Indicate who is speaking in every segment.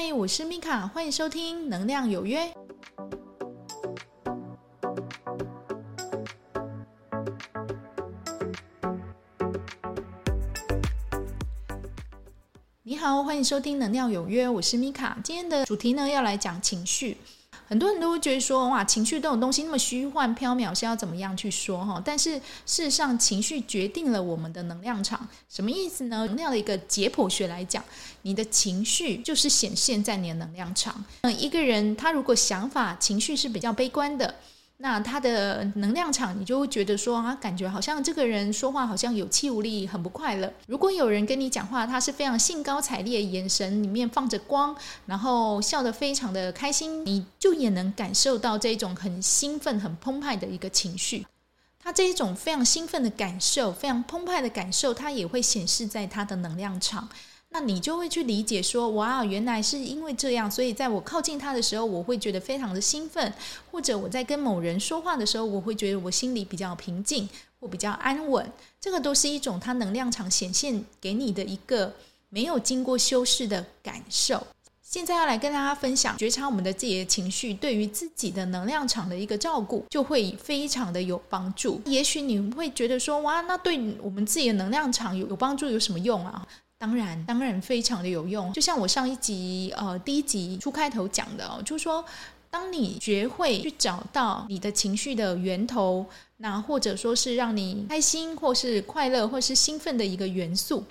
Speaker 1: 嗨，我是米卡，欢迎收听《能量有约》。你好，欢迎收听《能量有约》，我是米卡。今天的主题呢，要来讲情绪。很多人都会觉得说，哇，情绪这种东西那么虚幻缥缈，是要怎么样去说哈？但是事实上，情绪决定了我们的能量场。什么意思呢？那样的一个解剖学来讲，你的情绪就是显现在你的能量场。嗯，一个人他如果想法、情绪是比较悲观的。那他的能量场，你就会觉得说啊，感觉好像这个人说话好像有气无力，很不快乐。如果有人跟你讲话，他是非常兴高采烈，眼神里面放着光，然后笑得非常的开心，你就也能感受到这一种很兴奋、很澎湃的一个情绪。他这一种非常兴奋的感受，非常澎湃的感受，它也会显示在他的能量场。那你就会去理解说，哇，原来是因为这样，所以在我靠近他的时候，我会觉得非常的兴奋；或者我在跟某人说话的时候，我会觉得我心里比较平静或比较安稳。这个都是一种他能量场显现给你的一个没有经过修饰的感受。现在要来跟大家分享，觉察我们的自己的情绪，对于自己的能量场的一个照顾，就会非常的有帮助。也许你会觉得说，哇，那对我们自己的能量场有有帮助，有什么用啊？当然，当然非常的有用。就像我上一集呃第一集初开头讲的哦，就是说，当你学会去找到你的情绪的源头，那或者说是让你开心或是快乐或是兴奋的一个元素，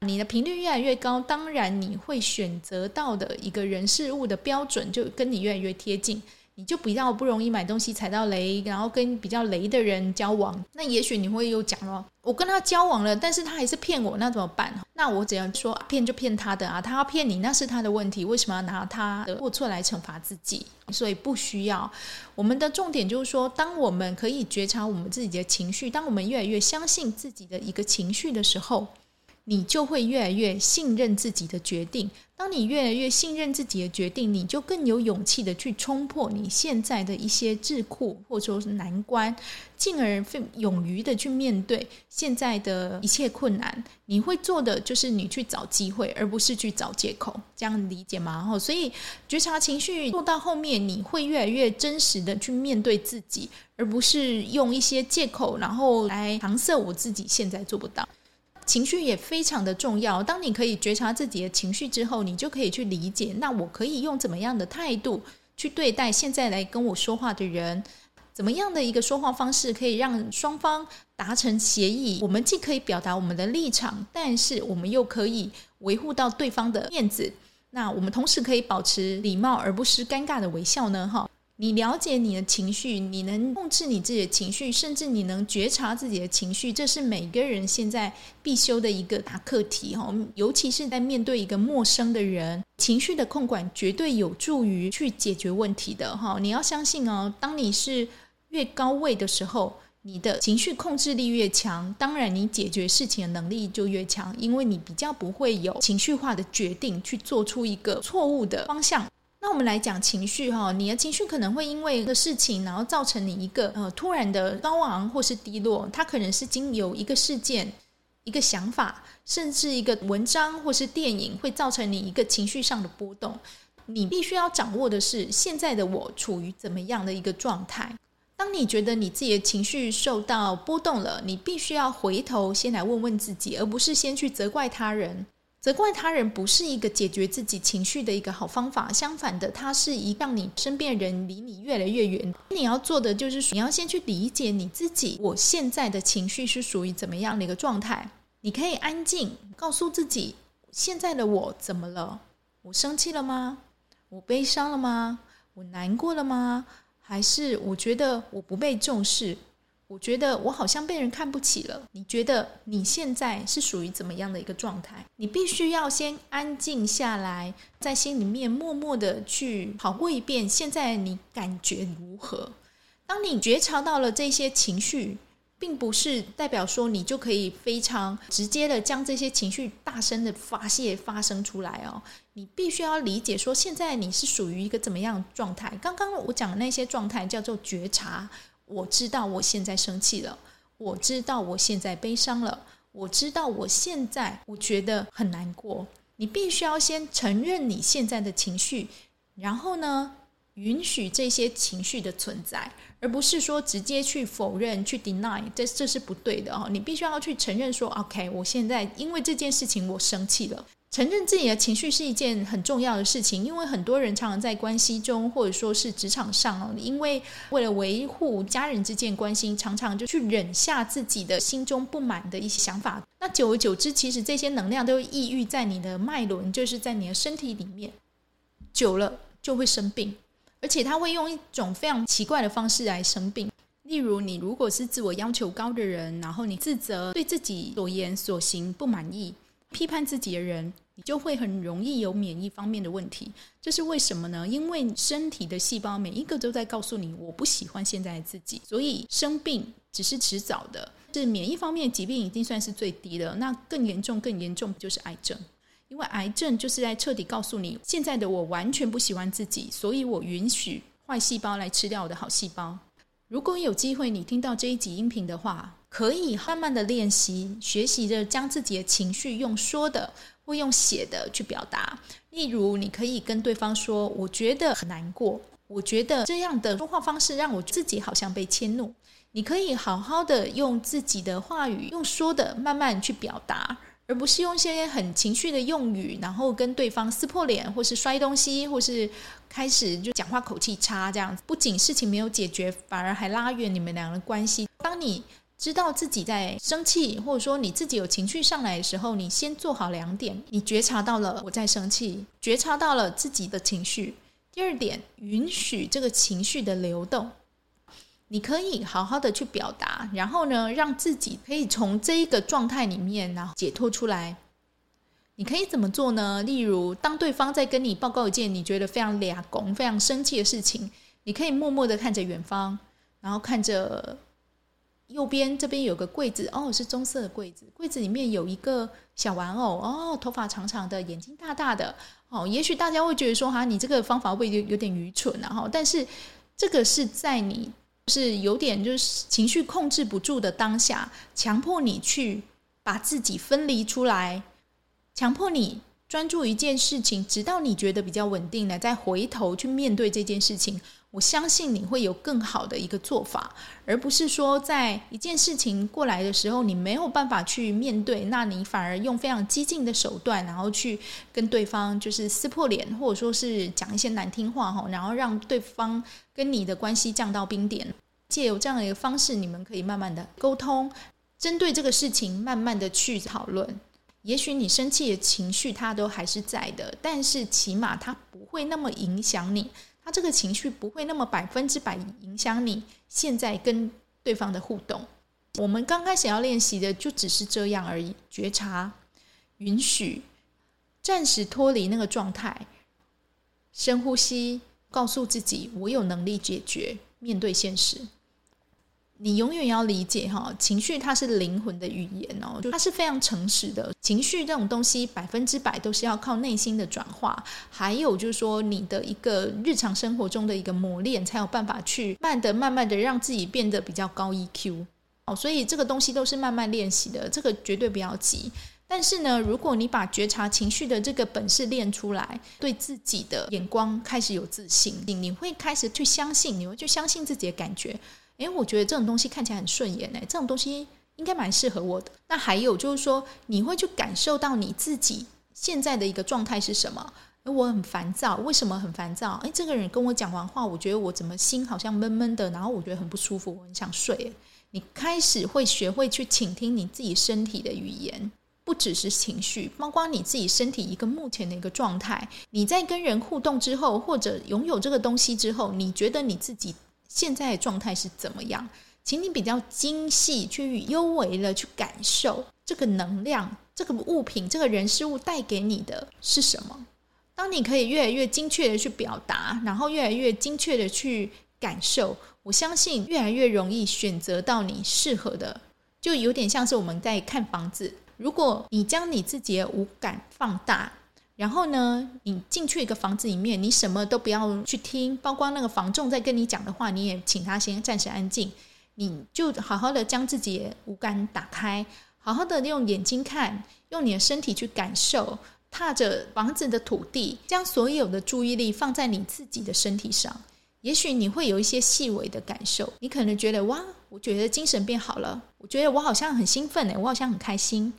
Speaker 1: 你的频率越来越高，当然你会选择到的一个人事物的标准就跟你越来越贴近。你就比较不容易买东西踩到雷，然后跟比较雷的人交往。那也许你会又讲了，我跟他交往了，但是他还是骗我，那怎么办？那我只要说骗就骗他的啊，他要骗你那是他的问题，为什么要拿他的过错来惩罚自己？所以不需要。我们的重点就是说，当我们可以觉察我们自己的情绪，当我们越来越相信自己的一个情绪的时候。你就会越来越信任自己的决定。当你越来越信任自己的决定，你就更有勇气的去冲破你现在的一些桎梏，或者说是难关，进而勇于的去面对现在的一切困难。你会做的就是你去找机会，而不是去找借口。这样理解吗？然后所以觉察情绪做到后面，你会越来越真实的去面对自己，而不是用一些借口，然后来搪塞我自己现在做不到。情绪也非常的重要。当你可以觉察自己的情绪之后，你就可以去理解，那我可以用怎么样的态度去对待现在来跟我说话的人？怎么样的一个说话方式可以让双方达成协议？我们既可以表达我们的立场，但是我们又可以维护到对方的面子。那我们同时可以保持礼貌，而不失尴尬的微笑呢？哈。你了解你的情绪，你能控制你自己的情绪，甚至你能觉察自己的情绪，这是每个人现在必修的一个大课题哈。尤其是在面对一个陌生的人，情绪的控管绝对有助于去解决问题的哈。你要相信哦，当你是越高位的时候，你的情绪控制力越强，当然你解决事情的能力就越强，因为你比较不会有情绪化的决定去做出一个错误的方向。那我们来讲情绪哈，你的情绪可能会因为一个事情，然后造成你一个呃突然的高昂或是低落。它可能是经由一个事件、一个想法，甚至一个文章或是电影，会造成你一个情绪上的波动。你必须要掌握的是现在的我处于怎么样的一个状态。当你觉得你自己的情绪受到波动了，你必须要回头先来问问自己，而不是先去责怪他人。责怪他人不是一个解决自己情绪的一个好方法，相反的，它是一让你身边人离你越来越远。你要做的就是，你要先去理解你自己，我现在的情绪是属于怎么样的一个状态。你可以安静，告诉自己，现在的我怎么了？我生气了吗？我悲伤了吗？我难过了吗？还是我觉得我不被重视？我觉得我好像被人看不起了。你觉得你现在是属于怎么样的一个状态？你必须要先安静下来，在心里面默默的去跑过一遍。现在你感觉如何？当你觉察到了这些情绪，并不是代表说你就可以非常直接的将这些情绪大声的发泄发生出来哦。你必须要理解说，现在你是属于一个怎么样的状态？刚刚我讲的那些状态叫做觉察。我知道我现在生气了，我知道我现在悲伤了，我知道我现在我觉得很难过。你必须要先承认你现在的情绪，然后呢，允许这些情绪的存在，而不是说直接去否认、去 deny，这这是不对的哦。你必须要去承认说，OK，我现在因为这件事情我生气了。承认自己的情绪是一件很重要的事情，因为很多人常常在关系中，或者说是职场上，因为为了维护家人之间关系，常常就去忍下自己的心中不满的一些想法。那久而久之，其实这些能量都抑郁在你的脉轮，就是在你的身体里面，久了就会生病，而且他会用一种非常奇怪的方式来生病。例如，你如果是自我要求高的人，然后你自责，对自己所言所行不满意，批判自己的人。你就会很容易有免疫方面的问题，这是为什么呢？因为身体的细胞每一个都在告诉你，我不喜欢现在的自己，所以生病只是迟早的。是免疫方面疾病已经算是最低了，那更严重、更严重就是癌症，因为癌症就是在彻底告诉你，现在的我完全不喜欢自己，所以我允许坏细胞来吃掉我的好细胞。如果有机会你听到这一集音频的话，可以慢慢的练习，学习着将自己的情绪用说的。或用写的去表达，例如你可以跟对方说：“我觉得很难过，我觉得这样的说话方式让我自己好像被迁怒。”你可以好好的用自己的话语，用说的慢慢去表达，而不是用一些很情绪的用语，然后跟对方撕破脸，或是摔东西，或是开始就讲话口气差这样子。不仅事情没有解决，反而还拉远你们两个的关系。当你知道自己在生气，或者说你自己有情绪上来的时候，你先做好两点：你觉察到了我在生气，觉察到了自己的情绪。第二点，允许这个情绪的流动，你可以好好的去表达，然后呢，让自己可以从这一个状态里面然后解脱出来。你可以怎么做呢？例如，当对方在跟你报告一件你觉得非常抓狂、非常生气的事情，你可以默默的看着远方，然后看着。右边这边有个柜子哦，是棕色的柜子。柜子里面有一个小玩偶哦，头发长长的，眼睛大大的哦。也许大家会觉得说哈，你这个方法会有有点愚蠢然后，但是这个是在你是有点就是情绪控制不住的当下，强迫你去把自己分离出来，强迫你专注一件事情，直到你觉得比较稳定了，再回头去面对这件事情。我相信你会有更好的一个做法，而不是说在一件事情过来的时候，你没有办法去面对，那你反而用非常激进的手段，然后去跟对方就是撕破脸，或者说是讲一些难听话哈，然后让对方跟你的关系降到冰点。借由这样的一个方式，你们可以慢慢的沟通，针对这个事情慢慢的去讨论。也许你生气的情绪它都还是在的，但是起码它不会那么影响你。它这个情绪不会那么百分之百影响你现在跟对方的互动。我们刚开始要练习的就只是这样而已：觉察、允许、暂时脱离那个状态，深呼吸，告诉自己我有能力解决，面对现实。你永远要理解哈，情绪它是灵魂的语言哦，就它是非常诚实的。情绪这种东西，百分之百都是要靠内心的转化，还有就是说你的一个日常生活中的一个磨练，才有办法去慢的、慢慢的让自己变得比较高 EQ 哦。所以这个东西都是慢慢练习的，这个绝对不要急。但是呢，如果你把觉察情绪的这个本事练出来，对自己的眼光开始有自信，你会开始去相信，你会去相信自己的感觉。诶，我觉得这种东西看起来很顺眼诶，这种东西应该蛮适合我的。那还有就是说，你会去感受到你自己现在的一个状态是什么？诶，我很烦躁，为什么很烦躁？诶，这个人跟我讲完话，我觉得我怎么心好像闷闷的，然后我觉得很不舒服，我很想睡。你开始会学会去倾听你自己身体的语言，不只是情绪，包括你自己身体一个目前的一个状态。你在跟人互动之后，或者拥有这个东西之后，你觉得你自己。现在的状态是怎么样？请你比较精细、去幽微的去感受这个能量、这个物品、这个人事物带给你的是什么？当你可以越来越精确的去表达，然后越来越精确的去感受，我相信越来越容易选择到你适合的。就有点像是我们在看房子，如果你将你自己的五感放大。然后呢，你进去一个房子里面，你什么都不要去听，包括那个房仲在跟你讲的话，你也请他先暂时安静。你就好好的将自己五感打开，好好的用眼睛看，用你的身体去感受踏着房子的土地，将所有的注意力放在你自己的身体上，也许你会有一些细微的感受。你可能觉得哇，我觉得精神变好了，我觉得我好像很兴奋哎，我好像很开心，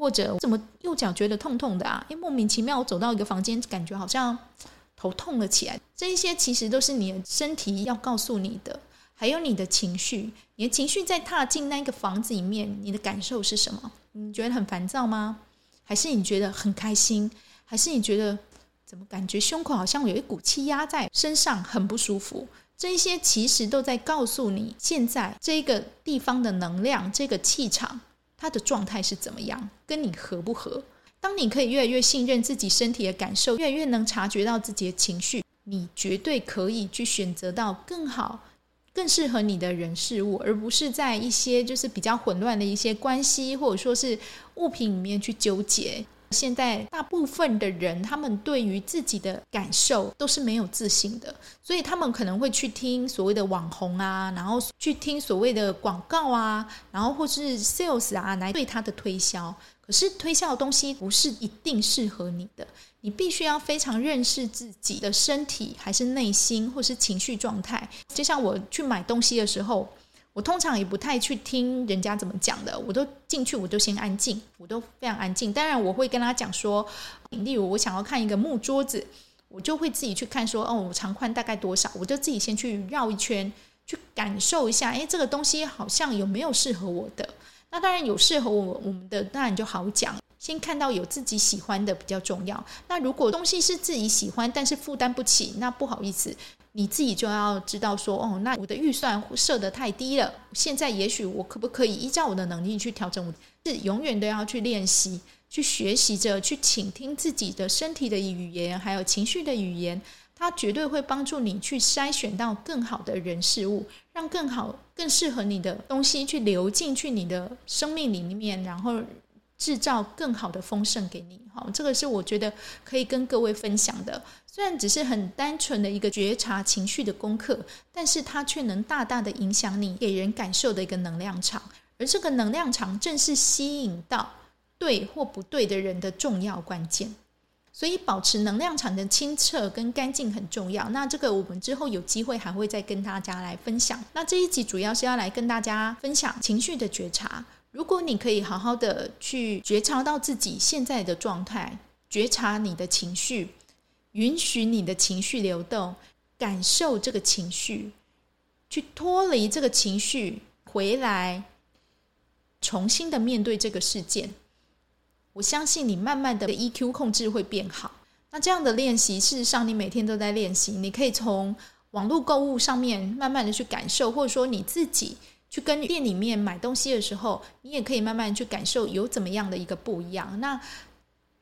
Speaker 1: 或者怎么右脚觉得痛痛的啊？诶，莫名其妙，我走到一个房间，感觉好像头痛了起来。这一些其实都是你的身体要告诉你的，还有你的情绪。你的情绪在踏进那个房子里面，你的感受是什么？你觉得很烦躁吗？还是你觉得很开心？还是你觉得怎么感觉胸口好像有一股气压在身上，很不舒服？这一些其实都在告诉你，现在这个地方的能量、这个气场，他的状态是怎么样，跟你合不合？当你可以越来越信任自己身体的感受，越来越能察觉到自己的情绪，你绝对可以去选择到更好。更适合你的人事物，而不是在一些就是比较混乱的一些关系或者说是物品里面去纠结。现在大部分的人，他们对于自己的感受都是没有自信的，所以他们可能会去听所谓的网红啊，然后去听所谓的广告啊，然后或是 sales 啊来对他的推销。可是推销的东西不是一定适合你的。你必须要非常认识自己的身体，还是内心，或是情绪状态。就像我去买东西的时候，我通常也不太去听人家怎么讲的，我都进去，我都先安静，我都非常安静。当然，我会跟他讲说，例如我想要看一个木桌子，我就会自己去看说，哦，我长宽大概多少，我就自己先去绕一圈，去感受一下，诶，这个东西好像有没有适合我的？那当然有适合我我们的，当然就好讲。先看到有自己喜欢的比较重要。那如果东西是自己喜欢，但是负担不起，那不好意思，你自己就要知道说，哦，那我的预算设得太低了。现在也许我可不可以依照我的能力去调整？我是永远都要去练习、去学习着、去倾听自己的身体的语言，还有情绪的语言。它绝对会帮助你去筛选到更好的人事物，让更好、更适合你的东西去流进去你的生命里面，然后。制造更好的丰盛给你，好，这个是我觉得可以跟各位分享的。虽然只是很单纯的一个觉察情绪的功课，但是它却能大大的影响你给人感受的一个能量场，而这个能量场正是吸引到对或不对的人的重要关键。所以，保持能量场的清澈跟干净很重要。那这个我们之后有机会还会再跟大家来分享。那这一集主要是要来跟大家分享情绪的觉察。如果你可以好好的去觉察到自己现在的状态，觉察你的情绪，允许你的情绪流动，感受这个情绪，去脱离这个情绪，回来重新的面对这个事件，我相信你慢慢的 EQ 控制会变好。那这样的练习，事实上你每天都在练习，你可以从网络购物上面慢慢的去感受，或者说你自己。去跟店里面买东西的时候，你也可以慢慢去感受有怎么样的一个不一样。那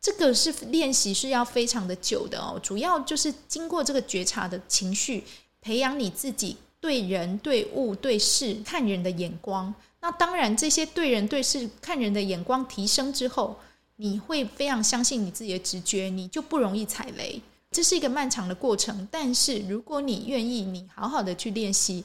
Speaker 1: 这个是练习是要非常的久的哦，主要就是经过这个觉察的情绪，培养你自己对人、对物、对事看人的眼光。那当然，这些对人对事看人的眼光提升之后，你会非常相信你自己的直觉，你就不容易踩雷。这是一个漫长的过程，但是如果你愿意，你好好的去练习。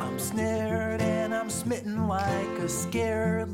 Speaker 1: I'm snared and I'm smitten like a scared